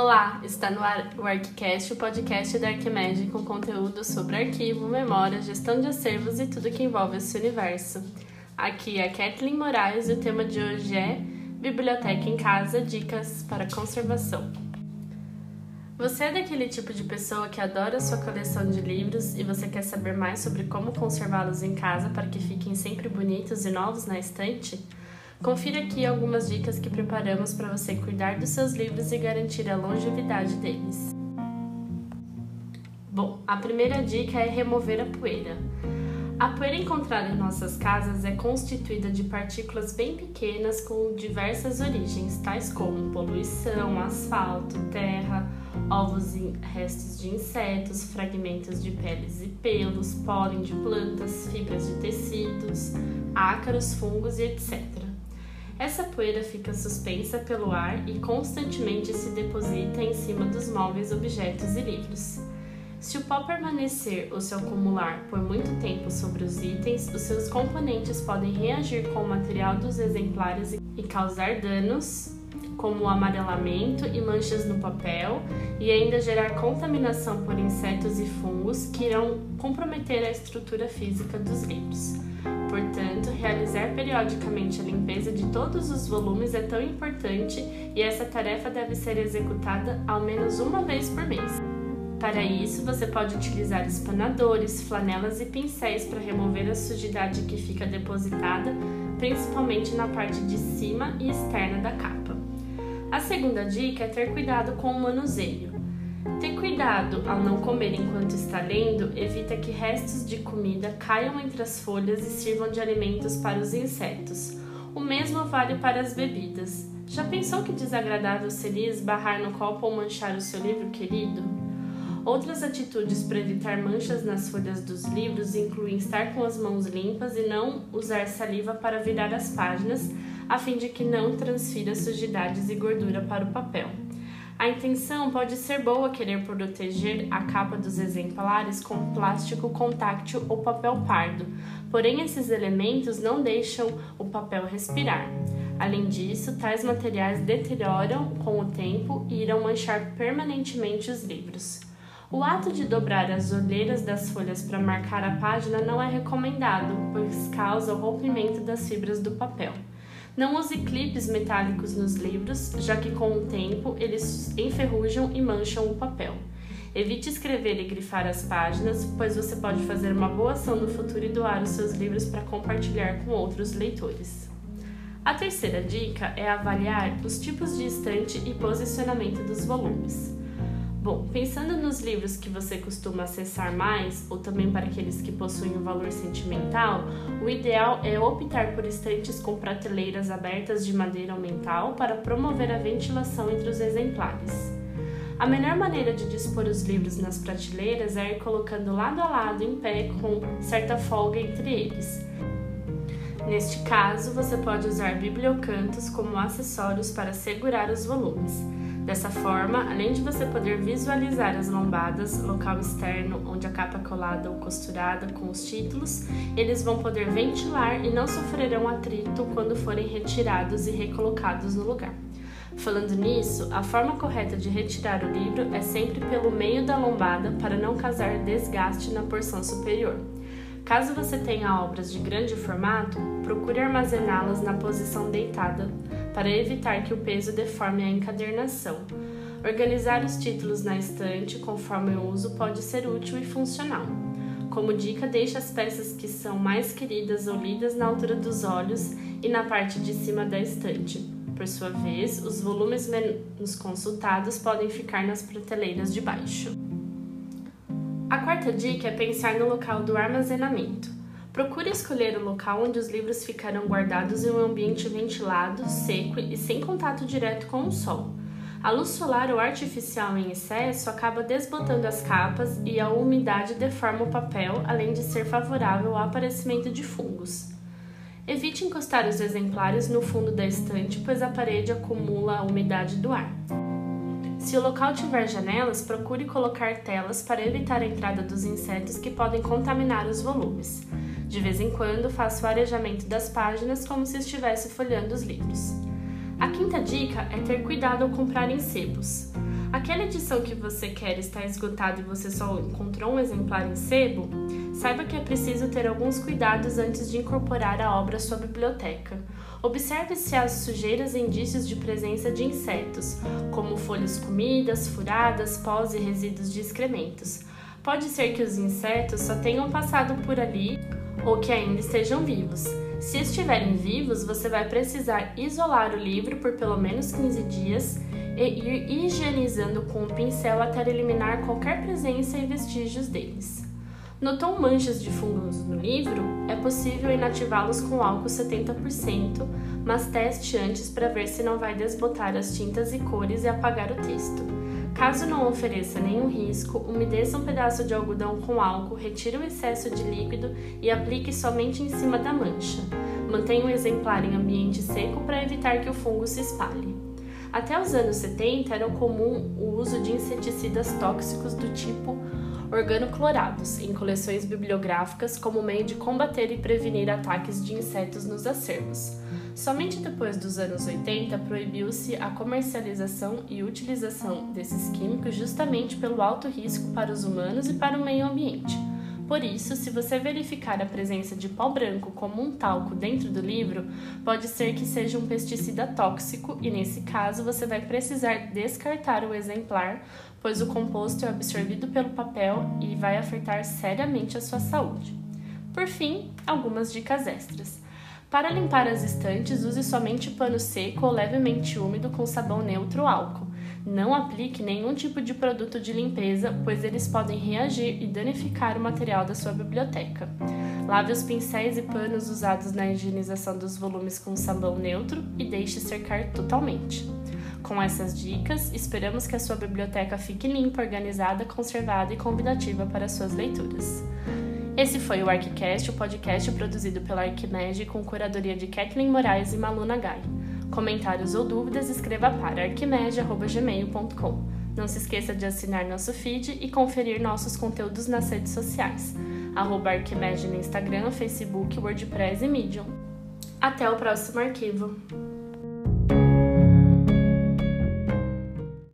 Olá, está no ar o o podcast da Arquimedes com conteúdo sobre arquivo, memória, gestão de acervos e tudo que envolve esse universo. Aqui é Kathleen Moraes e o tema de hoje é Biblioteca em Casa, Dicas para Conservação. Você é daquele tipo de pessoa que adora sua coleção de livros e você quer saber mais sobre como conservá-los em casa para que fiquem sempre bonitos e novos na estante? Confira aqui algumas dicas que preparamos para você cuidar dos seus livros e garantir a longevidade deles. Bom, a primeira dica é remover a poeira. A poeira encontrada em nossas casas é constituída de partículas bem pequenas com diversas origens, tais como poluição, asfalto, terra, ovos e restos de insetos, fragmentos de peles e pelos, pólen de plantas, fibras de tecidos, ácaros, fungos e etc. Essa poeira fica suspensa pelo ar e constantemente se deposita em cima dos móveis, objetos e livros. Se o pó permanecer ou se acumular por muito tempo sobre os itens, os seus componentes podem reagir com o material dos exemplares e causar danos, como amarelamento e manchas no papel, e ainda gerar contaminação por insetos e fungos que irão comprometer a estrutura física dos livros. Portanto, realizar periodicamente a limpeza de todos os volumes é tão importante e essa tarefa deve ser executada ao menos uma vez por mês. Para isso, você pode utilizar espanadores, flanelas e pincéis para remover a sujidade que fica depositada, principalmente na parte de cima e externa da capa. A segunda dica é ter cuidado com o manuseio. Ter cuidado ao não comer enquanto está lendo evita que restos de comida caiam entre as folhas e sirvam de alimentos para os insetos. O mesmo vale para as bebidas. Já pensou que desagradável seria esbarrar no copo ou manchar o seu livro querido? Outras atitudes para evitar manchas nas folhas dos livros incluem estar com as mãos limpas e não usar saliva para virar as páginas, a fim de que não transfira sujidades e gordura para o papel. A intenção pode ser boa querer proteger a capa dos exemplares com plástico contáctil ou papel pardo, porém esses elementos não deixam o papel respirar. Além disso, tais materiais deterioram com o tempo e irão manchar permanentemente os livros. O ato de dobrar as olheiras das folhas para marcar a página não é recomendado, pois causa o rompimento das fibras do papel. Não use clipes metálicos nos livros, já que com o tempo eles enferrujam e mancham o papel. Evite escrever e grifar as páginas, pois você pode fazer uma boa ação no futuro e doar os seus livros para compartilhar com outros leitores. A terceira dica é avaliar os tipos de estante e posicionamento dos volumes. Bom, pensando nos livros que você costuma acessar mais, ou também para aqueles que possuem um valor sentimental, o ideal é optar por estantes com prateleiras abertas de madeira aumental para promover a ventilação entre os exemplares. A melhor maneira de dispor os livros nas prateleiras é ir colocando lado a lado em pé com certa folga entre eles. Neste caso, você pode usar bibliocantos como acessórios para segurar os volumes. Dessa forma, além de você poder visualizar as lombadas, local externo onde a capa é colada ou costurada com os títulos, eles vão poder ventilar e não sofrerão atrito quando forem retirados e recolocados no lugar. Falando nisso, a forma correta de retirar o livro é sempre pelo meio da lombada para não causar desgaste na porção superior. Caso você tenha obras de grande formato, procure armazená-las na posição deitada para evitar que o peso deforme a encadernação. Organizar os títulos na estante conforme o uso pode ser útil e funcional. Como dica, deixe as peças que são mais queridas ou lidas na altura dos olhos e na parte de cima da estante. Por sua vez, os volumes menos consultados podem ficar nas prateleiras de baixo. A quarta dica é pensar no local do armazenamento. Procure escolher o local onde os livros ficarão guardados em um ambiente ventilado, seco e sem contato direto com o sol. A luz solar ou artificial em excesso acaba desbotando as capas e a umidade deforma o papel, além de ser favorável ao aparecimento de fungos. Evite encostar os exemplares no fundo da estante, pois a parede acumula a umidade do ar. Se o local tiver janelas, procure colocar telas para evitar a entrada dos insetos que podem contaminar os volumes. De vez em quando, faça o arejamento das páginas como se estivesse folhando os livros. A quinta dica é ter cuidado ao comprar em sebos. Aquela edição que você quer está esgotada e você só encontrou um exemplar em sebo? Saiba que é preciso ter alguns cuidados antes de incorporar a obra à sua biblioteca. Observe se há sujeiras e indícios de presença de insetos, como folhas comidas, furadas, pós e resíduos de excrementos. Pode ser que os insetos só tenham passado por ali ou que ainda estejam vivos. Se estiverem vivos, você vai precisar isolar o livro por pelo menos 15 dias e ir higienizando com o pincel até eliminar qualquer presença e vestígios deles. Notou manchas de fungos no livro? É possível inativá-los com álcool 70%, mas teste antes para ver se não vai desbotar as tintas e cores e apagar o texto. Caso não ofereça nenhum risco, umedeça um pedaço de algodão com álcool, retire o excesso de líquido e aplique somente em cima da mancha. Mantenha o exemplar em ambiente seco para evitar que o fungo se espalhe. Até os anos 70 era comum o uso de inseticidas tóxicos do tipo organoclorados em coleções bibliográficas como meio de combater e prevenir ataques de insetos nos acervos. Somente depois dos anos 80 proibiu-se a comercialização e utilização desses químicos justamente pelo alto risco para os humanos e para o meio ambiente. Por isso, se você verificar a presença de pó branco como um talco dentro do livro, pode ser que seja um pesticida tóxico e, nesse caso, você vai precisar descartar o exemplar, pois o composto é absorvido pelo papel e vai afetar seriamente a sua saúde. Por fim, algumas dicas extras. Para limpar as estantes, use somente pano seco ou levemente úmido com sabão neutro ou álcool. Não aplique nenhum tipo de produto de limpeza, pois eles podem reagir e danificar o material da sua biblioteca. Lave os pincéis e panos usados na higienização dos volumes com sabão neutro e deixe secar totalmente. Com essas dicas, esperamos que a sua biblioteca fique limpa, organizada, conservada e convidativa para suas leituras. Esse foi o ArquiCast, o podcast produzido pela Arquimed com curadoria de Kathleen Moraes e Malu Nagai. Comentários ou dúvidas, escreva para arquimedia.gmail.com. Não se esqueça de assinar nosso feed e conferir nossos conteúdos nas redes sociais. Arroba Arquimedia no Instagram, Facebook, WordPress e Medium. Até o próximo arquivo!